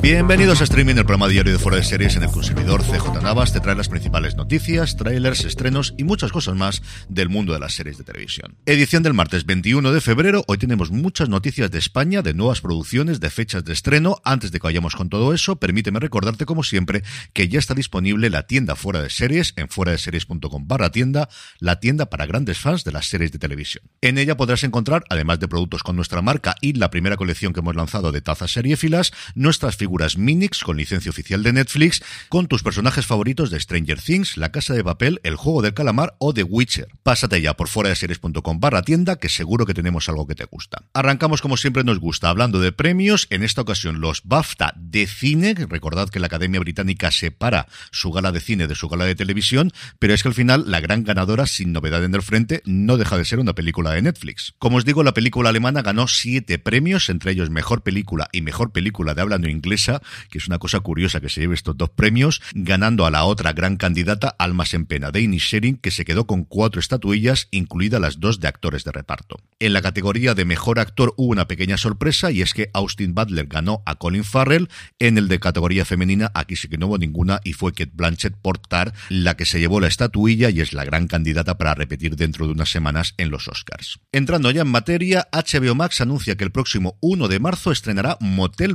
Bienvenidos a Streaming, el programa diario de Fuera de Series en el consumidor CJ Navas te trae las principales noticias, trailers, estrenos y muchas cosas más del mundo de las series de televisión. Edición del martes 21 de febrero, hoy tenemos muchas noticias de España, de nuevas producciones, de fechas de estreno. Antes de que vayamos con todo eso, permíteme recordarte como siempre que ya está disponible la tienda Fuera de Series en fuera de series.com barra tienda, la tienda para grandes fans de las series de televisión. En ella podrás encontrar, además de productos con nuestra marca y la primera colección que hemos lanzado de tazas seriéfilas, nuestras figuras Minix con licencia oficial de Netflix, con tus personajes favoritos de Stranger Things, La Casa de Papel, El Juego del Calamar o The Witcher. Pásate ya por fuera de series.com barra tienda, que seguro que tenemos algo que te gusta. Arrancamos como siempre nos gusta, hablando de premios, en esta ocasión los BAFTA de cine, recordad que la Academia Británica separa su gala de cine de su gala de televisión, pero es que al final la gran ganadora, sin novedad en el frente, no deja de ser una película de Netflix. Como os digo, la película alemana ganó siete premios, entre ellos Mejor Película y Mejor Película de habla no inglés que es una cosa curiosa que se lleve estos dos premios, ganando a la otra gran candidata, Almas en Pena, de Sharing, que se quedó con cuatro estatuillas, incluidas las dos de actores de reparto. En la categoría de mejor actor hubo una pequeña sorpresa y es que Austin Butler ganó a Colin Farrell. En el de categoría femenina, aquí sí que no hubo ninguna y fue Kate Blanchett Portar la que se llevó la estatuilla y es la gran candidata para repetir dentro de unas semanas en los Oscars. Entrando ya en materia, HBO Max anuncia que el próximo 1 de marzo estrenará Motel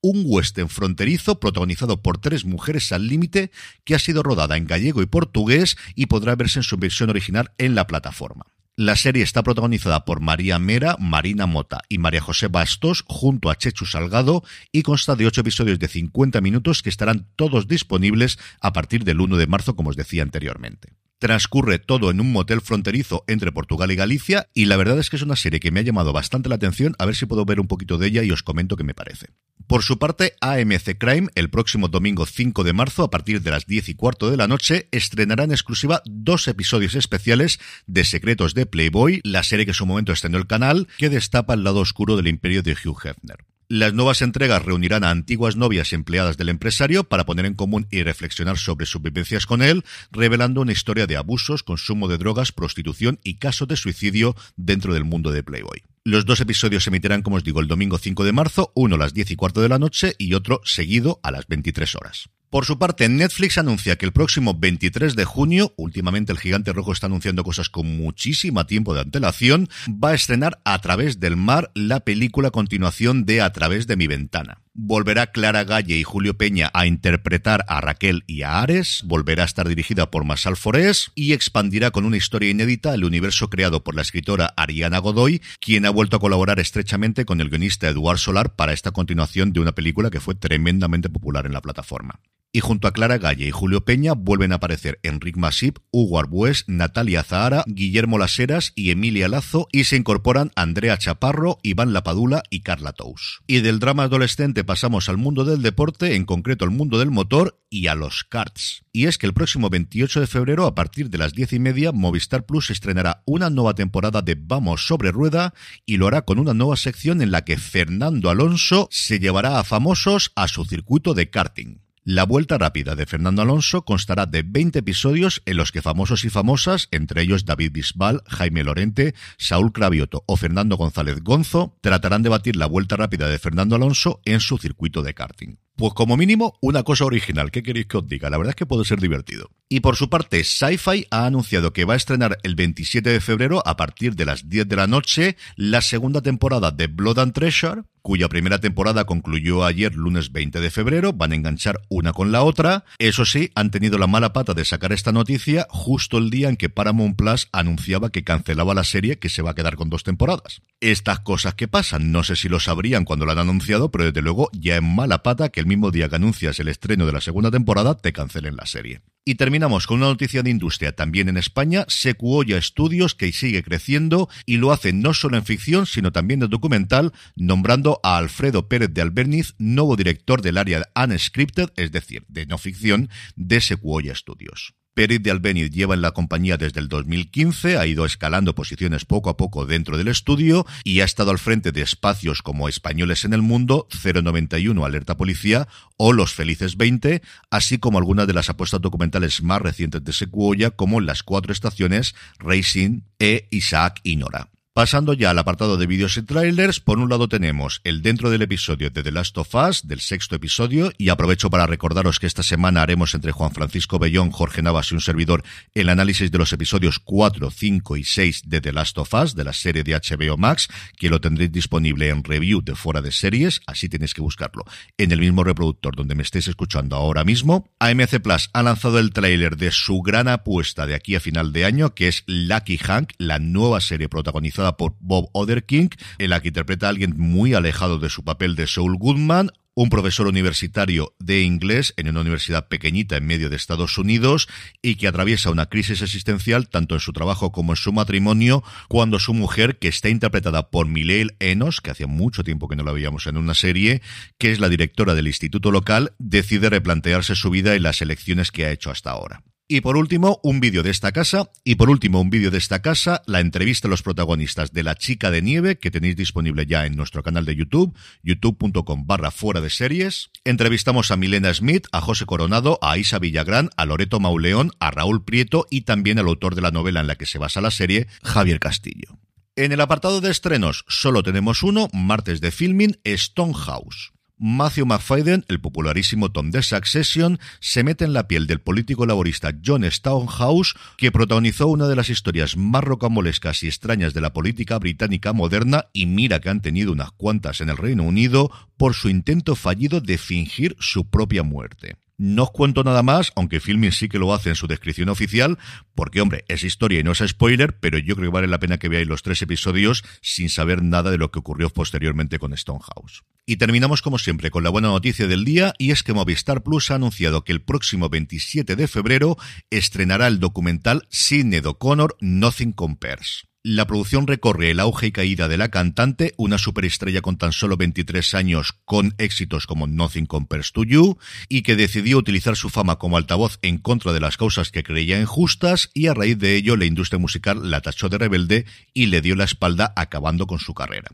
Un western fronterizo protagonizado por tres mujeres al límite que ha sido rodada en gallego y portugués y podrá verse en su versión original en la plataforma. La serie está protagonizada por María Mera, Marina Mota y María José Bastos junto a Chechu Salgado y consta de ocho episodios de 50 minutos que estarán todos disponibles a partir del 1 de marzo, como os decía anteriormente. Transcurre todo en un motel fronterizo entre Portugal y Galicia y la verdad es que es una serie que me ha llamado bastante la atención, a ver si puedo ver un poquito de ella y os comento qué me parece. Por su parte, AMC Crime, el próximo domingo 5 de marzo, a partir de las 10 y cuarto de la noche, estrenará en exclusiva dos episodios especiales de Secretos de Playboy, la serie que en su momento estrenó el canal, que destapa el lado oscuro del imperio de Hugh Hefner. Las nuevas entregas reunirán a antiguas novias empleadas del empresario para poner en común y reflexionar sobre sus vivencias con él, revelando una historia de abusos, consumo de drogas, prostitución y casos de suicidio dentro del mundo de Playboy. Los dos episodios se emitirán, como os digo, el domingo 5 de marzo, uno a las 10 y cuarto de la noche y otro seguido a las 23 horas. Por su parte, Netflix anuncia que el próximo 23 de junio, últimamente el gigante rojo está anunciando cosas con muchísimo tiempo de antelación, va a estrenar A través del mar la película continuación de A través de mi ventana. Volverá Clara Galle y Julio Peña a interpretar a Raquel y a Ares, volverá a estar dirigida por Masal Forés y expandirá con una historia inédita el universo creado por la escritora Ariana Godoy, quien ha vuelto a colaborar estrechamente con el guionista Eduard Solar para esta continuación de una película que fue tremendamente popular en la plataforma. Y junto a Clara Galle y Julio Peña vuelven a aparecer Enric Masip, Hugo Arbues, Natalia Zahara, Guillermo Laseras y Emilia Lazo y se incorporan Andrea Chaparro, Iván Lapadula y Carla Tous. Y del drama adolescente pasamos al mundo del deporte, en concreto al mundo del motor y a los karts. Y es que el próximo 28 de febrero, a partir de las diez y media, Movistar Plus estrenará una nueva temporada de Vamos sobre Rueda y lo hará con una nueva sección en la que Fernando Alonso se llevará a famosos a su circuito de karting. La vuelta rápida de Fernando Alonso constará de 20 episodios en los que famosos y famosas, entre ellos David Bisbal, Jaime Lorente, Saúl Cravioto o Fernando González Gonzo, tratarán de batir la vuelta rápida de Fernando Alonso en su circuito de karting. Pues como mínimo, una cosa original. ¿Qué queréis que os diga? La verdad es que puede ser divertido. Y por su parte, Sci-Fi ha anunciado que va a estrenar el 27 de febrero, a partir de las 10 de la noche, la segunda temporada de Blood and Treasure, cuya primera temporada concluyó ayer lunes 20 de febrero, van a enganchar una con la otra. Eso sí, han tenido la mala pata de sacar esta noticia justo el día en que Paramount Plus anunciaba que cancelaba la serie que se va a quedar con dos temporadas. Estas cosas que pasan, no sé si lo sabrían cuando lo han anunciado, pero desde luego ya es mala pata que el mismo día que anuncias el estreno de la segunda temporada te cancelen la serie. Y terminamos con una noticia de industria también en España, Secuoya Studios que sigue creciendo y lo hace no solo en ficción sino también de documental, nombrando a Alfredo Pérez de Alberniz nuevo director del área unscripted, es decir, de no ficción, de Secuoya Studios. Pérez de Albeniz lleva en la compañía desde el 2015, ha ido escalando posiciones poco a poco dentro del estudio y ha estado al frente de espacios como Españoles en el Mundo, 091 Alerta Policía o Los Felices 20, así como algunas de las apuestas documentales más recientes de Secuoya, como Las Cuatro Estaciones, Racing e Isaac y Nora. Pasando ya al apartado de vídeos y trailers, por un lado tenemos el dentro del episodio de The Last of Us, del sexto episodio, y aprovecho para recordaros que esta semana haremos entre Juan Francisco Bellón, Jorge Navas y un servidor el análisis de los episodios 4, 5 y 6 de The Last of Us, de la serie de HBO Max, que lo tendréis disponible en review de fuera de series, así tenéis que buscarlo, en el mismo reproductor donde me estéis escuchando ahora mismo. AMC Plus ha lanzado el tráiler de su gran apuesta de aquí a final de año, que es Lucky Hank, la nueva serie protagonizada por Bob Oderking, en la que interpreta a alguien muy alejado de su papel de Saul Goodman, un profesor universitario de inglés en una universidad pequeñita en medio de Estados Unidos y que atraviesa una crisis existencial tanto en su trabajo como en su matrimonio cuando su mujer, que está interpretada por Miley Enos, que hacía mucho tiempo que no la veíamos en una serie, que es la directora del instituto local, decide replantearse su vida y las elecciones que ha hecho hasta ahora. Y por último, un vídeo de esta casa. Y por último, un vídeo de esta casa, la entrevista a los protagonistas de La Chica de Nieve, que tenéis disponible ya en nuestro canal de YouTube, youtube.com barra fuera de series. Entrevistamos a Milena Smith, a José Coronado, a Isa Villagrán, a Loreto Mauleón, a Raúl Prieto y también al autor de la novela en la que se basa la serie, Javier Castillo. En el apartado de estrenos solo tenemos uno, martes de filming, Stonehouse. Matthew McFadden, el popularísimo Tom de Succession, se mete en la piel del político laborista John Stonehouse, que protagonizó una de las historias más rocambolescas y extrañas de la política británica moderna, y mira que han tenido unas cuantas en el Reino Unido, por su intento fallido de fingir su propia muerte. No os cuento nada más, aunque Filming sí que lo hace en su descripción oficial, porque hombre, es historia y no es spoiler, pero yo creo que vale la pena que veáis los tres episodios sin saber nada de lo que ocurrió posteriormente con Stonehouse. Y terminamos como siempre con la buena noticia del día, y es que Movistar Plus ha anunciado que el próximo 27 de febrero estrenará el documental Sidney O'Connor Nothing Compares. La producción recorre el auge y caída de la cantante, una superestrella con tan solo 23 años, con éxitos como Nothing Compares to You, y que decidió utilizar su fama como altavoz en contra de las causas que creía injustas, y a raíz de ello la industria musical la tachó de rebelde y le dio la espalda acabando con su carrera.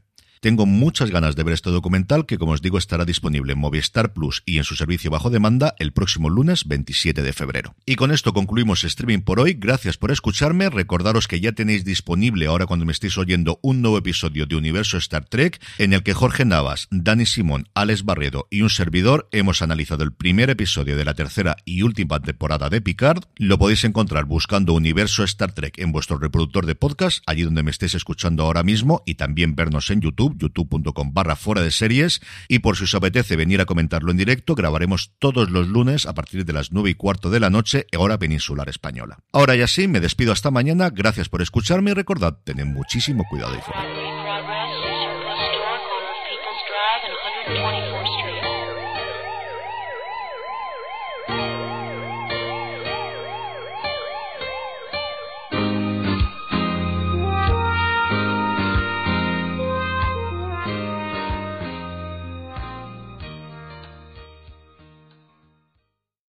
Tengo muchas ganas de ver este documental que, como os digo, estará disponible en Movistar Plus y en su servicio bajo demanda el próximo lunes 27 de febrero. Y con esto concluimos streaming por hoy. Gracias por escucharme. Recordaros que ya tenéis disponible ahora cuando me estéis oyendo un nuevo episodio de Universo Star Trek en el que Jorge Navas, Dani Simón, Alex Barredo y un servidor hemos analizado el primer episodio de la tercera y última temporada de Picard. Lo podéis encontrar buscando Universo Star Trek en vuestro reproductor de podcast, allí donde me estéis escuchando ahora mismo y también vernos en YouTube youtube.com barra fuera de series y por si os apetece venir a comentarlo en directo, grabaremos todos los lunes a partir de las nueve y cuarto de la noche, hora peninsular española. Ahora ya sí, me despido hasta mañana, gracias por escucharme y recordad, tened muchísimo cuidado y fuera.